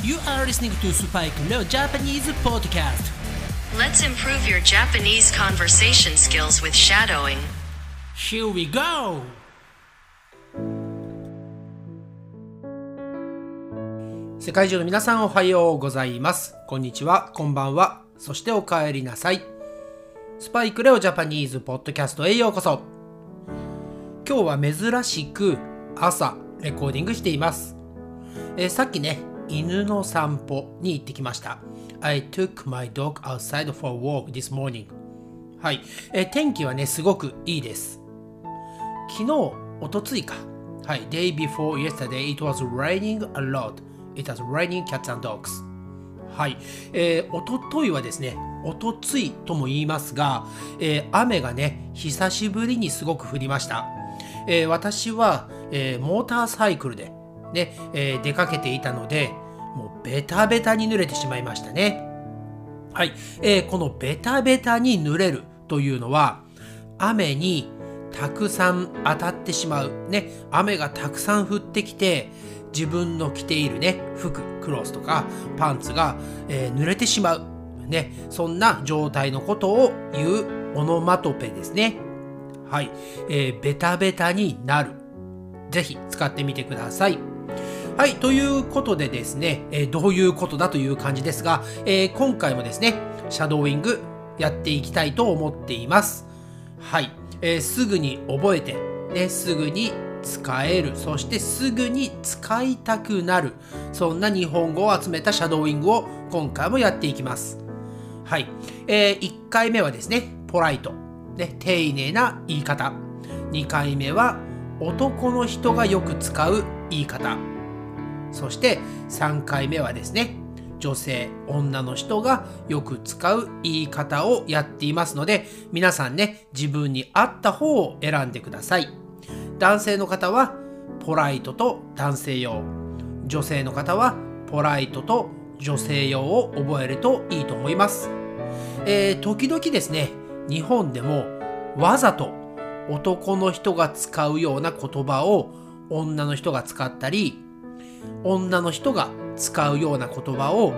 You are listening to Spike Leo Japanese Podcast. Let's improve your Japanese conversation skills with shadowing. Here we go! 世界中の皆さんおはようございます。こんにちは、こんばんは、そしてお帰りなさい。スパイクレオジャパニーズポッドキャストへようこそ。今日は珍しく朝レコーディングしています。えーさっきね、犬の散歩に行ってきました。I took my dog outside for a walk this morning. はい、えー天気はね、すごくいいです。昨日、おとついか。はい、day before yesterday, it was raining a lot. It was raining cats and dogs. はい、えー、おとといはですね、おとついとも言いますが、えー雨がね、久しぶりにすごく降りました。えー私は、えーモーターサイクルで、ねえー出かけていたので、もうベタベタに濡れてしまいましたね。はい、えーこのベタベタに濡れるというのは雨にたくさん当たってしまう。ね。雨がたくさん降ってきて自分の着ているね服クロスとかパンツが、えー濡れてしまう。ね。そんな状態のことを言うオノマトペですね。はい、えーベタベタになる。ぜひ使ってみてください。はい、ということでですね、えーどういうことだという感じですが、えー今回もですね、シャドーイングやっていきたいと思っています。はい、えーすぐに覚えて、ね、すぐに使える、そしてすぐに使いたくなる、そんな日本語を集めたシャドーイングを今回もやっていきます。はい、えー1回目はですね、ポライト、ね、丁寧な言い方。2回目は男の人がよく使う言い方。そして3回目はですね、女性、女の人がよく使う言い方をやっていますので、皆さんね、自分に合った方を選んでください。男性の方は、ポライトと男性用。女性の方は、ポライトと女性用を覚えるといいと思います。えー時々ですね、日本でもわざと男の人が使うような言葉を女の人が使ったり、女の人が使うような言葉を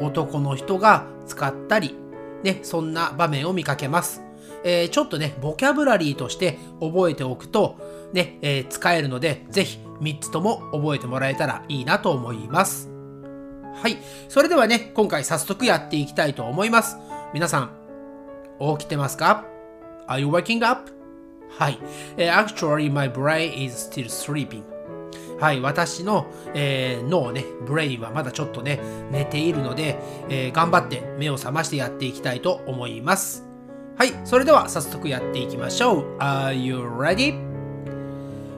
男の人が使ったり、ね、そんな場面を見かけます。えーちょっとね、ボキャブラリーとして覚えておくと、ね、えー使えるので、ぜひ3つとも覚えてもらえたらいいなと思います。はい。それではね、今回早速やっていきたいと思います。皆さん、起きてますか ?Are you waking up? はい。Actually, my brain is still sleeping. はい、私の、えー脳ね、ブレインはまだちょっとね、寝ているので、えー頑張って目を覚ましてやっていきたいと思います。はい、それでは早速やっていきましょう。Are you ready?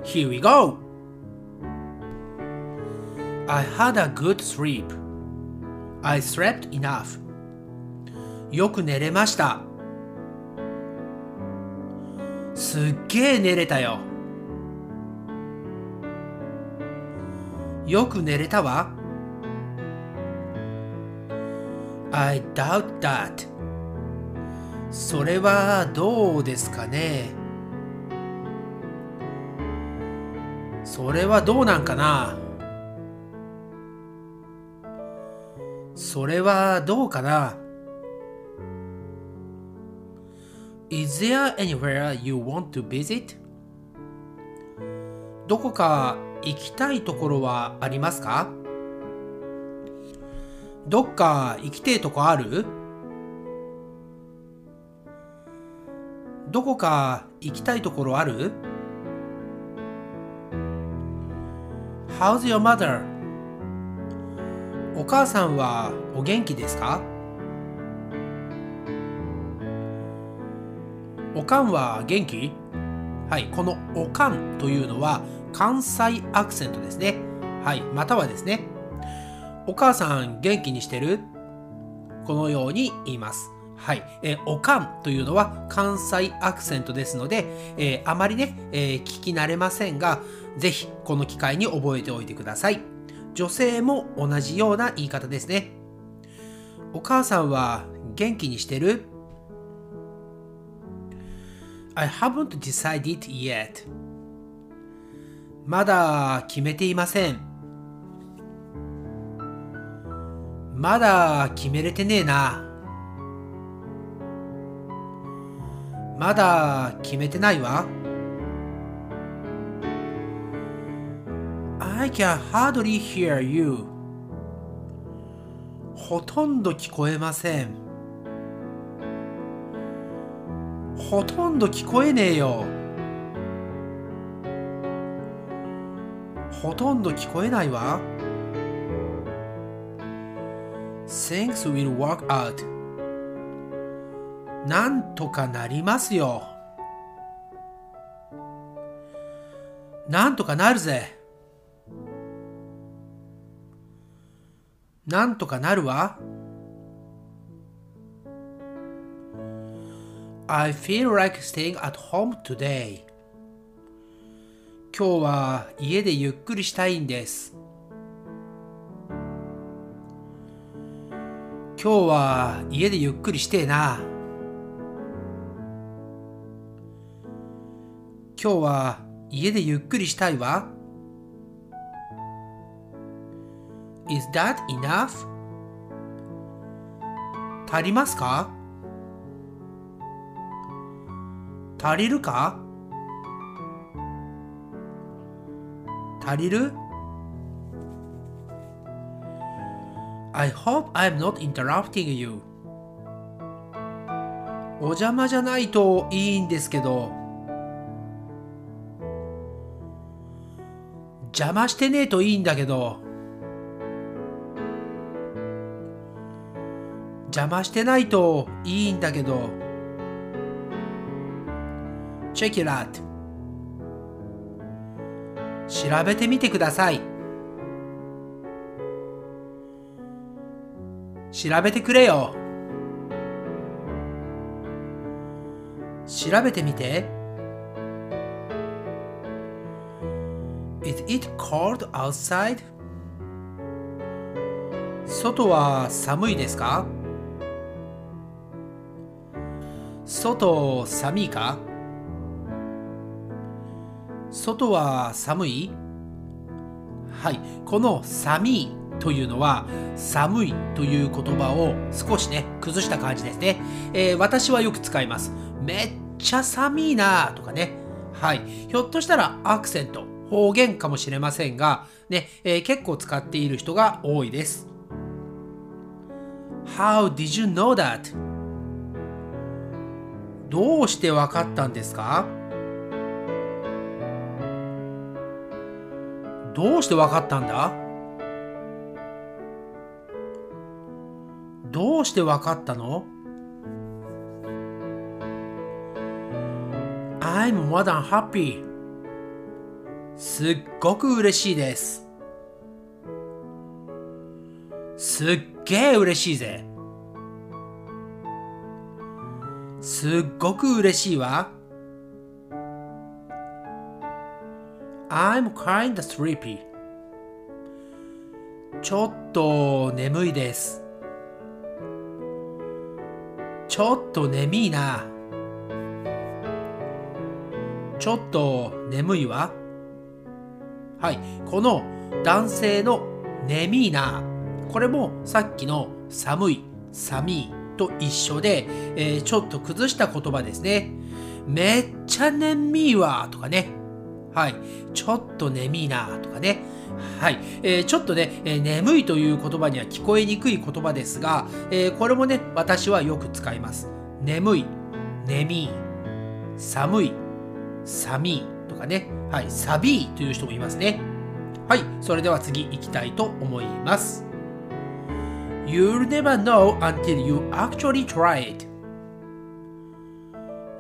Here we go! I had a good sleep. I slept enough. よく寝れました。すっげー寝れたよ。よく寝れたわ。I doubt that. それはどうですかねそれはどうなんかなそれはどうかな Is there anywhere you want to visit? どこか行きたいところはありますか？どっか行きてえとこある？どこか行きたいところある ?How's your mother? お母さんはお元気ですか？おかんは元気？はい、このおかんというのは関西アクセントですね。はい、またはですね、お母さん元気にしてる？このように言います。はい、えーおかんというのは関西アクセントですので、えーあまりね、えー聞き慣れませんが、ぜひこの機会に覚えておいてください。女性も同じような言い方ですね。お母さんは元気にしてる？I haven't decided yet. まだ決めていません。まだ決めれてねえな。まだ決めてないわ。I can hardly hear you. ほとんど聞こえません。ほとんど聞こえねえよ。ほとんど聞こえないわ。Things will work out. なんとかなりますよ。なんとかなるぜ。なんとかなるわ。I feel like staying at home today. 今日は家でゆっくりしたいんです。今日は家でゆっくりしてえな。今日は家でゆっくりしたいわ。Is that enough? 足りますか？足りるか？足りる ?I hope I'm not interrupting you. お邪魔じゃないといいんですけど。邪魔してねえといいんだけど。邪魔してないといいんだけど。Check it out. 調べてみてください。調べてくれよ。調べてみて。Is it cold outside? 外は寒いですか？外寒いか？外は寒い？はい、この寒いというのは寒いという言葉を少しね崩した感じですね、えー、私はよく使います。めっちゃ寒いなとかね。はい。ひょっとしたらアクセント方言かもしれませんがね、えー、結構使っている人が多いです。How did you know that? どうしてわかったんですか？どうしてわかったんだ？どうしてわかったの ?I'm more than happy. すっごく嬉しいです。すっげえ嬉しいぜ。すっごく嬉しいわ。I'm kind of sleepy. ちょっと眠いです。ちょっと眠いな。ちょっと眠いわ。はい。この男性の眠いな。これもさっきの寒い、寒いと一緒で、えー、ちょっと崩した言葉ですね。めっちゃ眠いわとかね。はい。ちょっと眠いなとかね。はい。えー、ちょっとね、えー、眠いという言葉には聞こえにくい言葉ですが、えー、これもね、私はよく使います。眠い、眠い、寒い、寒いとかね。はい。サビーという人もいますね。はい。それでは次行きたいと思います。You'll never know until you actually try it.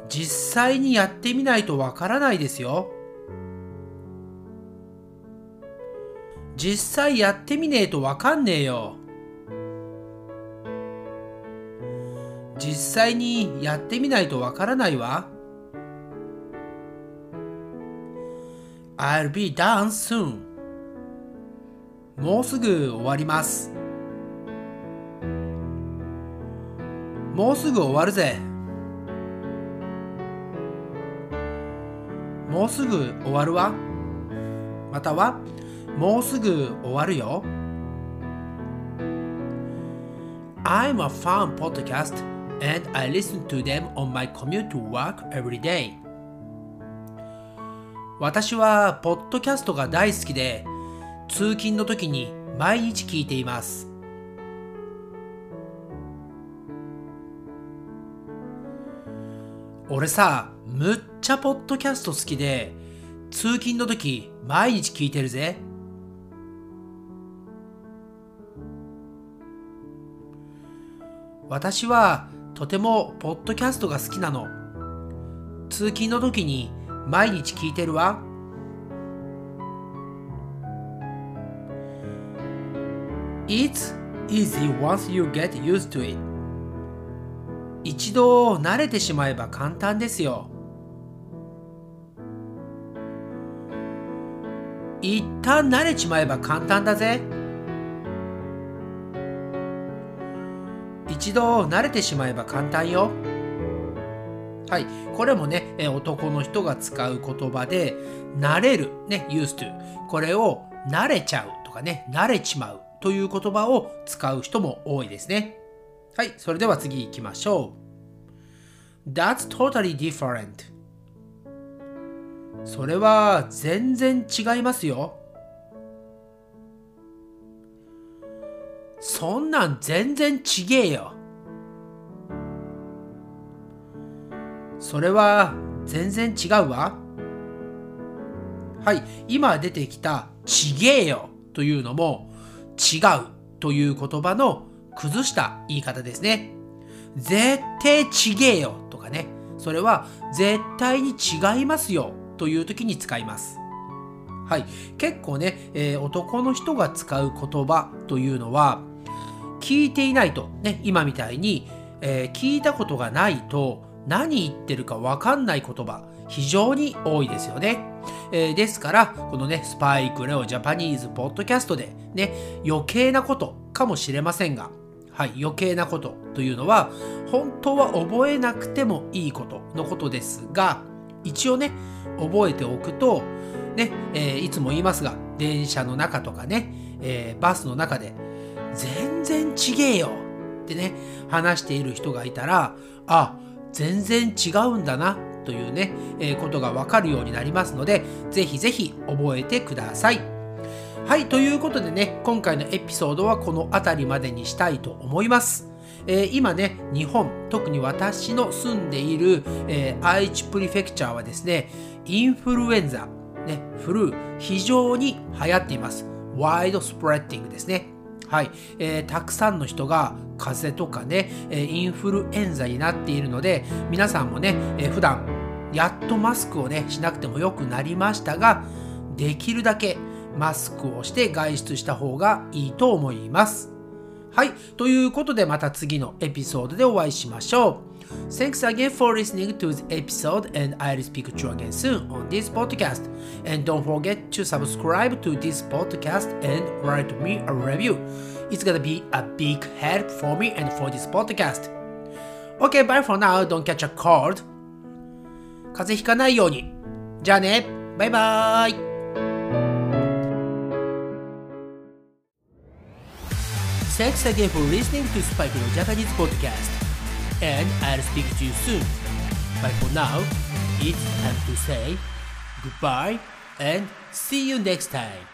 実際にやってみないとわからないですよ。実際やってみねえとわかんねえよ。実際にやってみないとわからないわ。I'll be done soon. もうすぐ終わります。もうすぐ終わるぜ。もうすぐ終わるわ。またはもうすぐ終わるよ。I'm a fan podcast and I listen to them on my commute to work every day. 私はポッドキャストが大好きで通勤の時に毎日聞いています。俺さ、むっちゃポッドキャスト好きで通勤の時毎日聞いてるぜ。私はとてもポッドキャストが好きなの。通勤の時に毎日聞いてるわ。It's easy once you get used to it. 一度慣れてしまえば簡単ですよ。一旦慣れちまえば簡単だぜ。一度慣れてしまえば簡単よ。はい。これもね、男の人が使う言葉で、慣れる、ね、used to。これを慣れちゃうとかね、慣れちまうという言葉を使う人も多いですね。はい。それでは次行きましょう。That's totally different. それは全然違いますよ。そんなん全然ちげえよ。それは全然違うわ。はい、今出てきたちげえよというのも違うという言葉の崩した言い方ですね。絶対ちげえよとかね。それは絶対に違いますよという時に使います。はい、結構ね、えー、男の人が使う言葉というのは聞いていないと、ね、今みたいに、えー、聞いたことがないと何言ってるか分かんない言葉非常に多いですよね。えー、ですから、このね、スパイクレオジャパニーズポッドキャストでね、余計なことかもしれませんが、はい、余計なことというのは、本当は覚えなくてもいいことのことですが、一応ね、覚えておくと、ね、えー、いつも言いますが、電車の中とかね、えー、バスの中で、全然ちげえよってね、話している人がいたら、あ、全然違うんだなというね、えー、ことがわかるようになりますので、ぜひぜひ覚えてください。はい、ということでね、今回のエピソードはこの辺りまでにしたいと思います。えー、今ね、日本、特に私の住んでいる、えー、愛知プリフェクチャーはですね、インフルエンザ、ね、フルー、非常に流行っています。ワイドスプレッディングですね。はい、えー、たくさんの人が風邪とかね、えインフルエンザになっているので、皆さんもね、えー、普段やっとマスクをね、しなくてもよくなりましたが、できるだけマスクをして外出した方がいいと思います。はい。ということでまた次のエピソードでお会いしましょう。Thanks again for listening to this episode and I'll speak to you again soon on this podcast. And don't forget to subscribe to this podcast and write me a review. It's gonna be a big help for me and for this podcast. Okay, bye for now. Don't catch a cold. 風邪ひかないように。じゃあね。バイバイ。Thanks again for listening to Spike No Japanese podcast. And I'll speak to you soon. But for now, it's time to say goodbye and see you next time.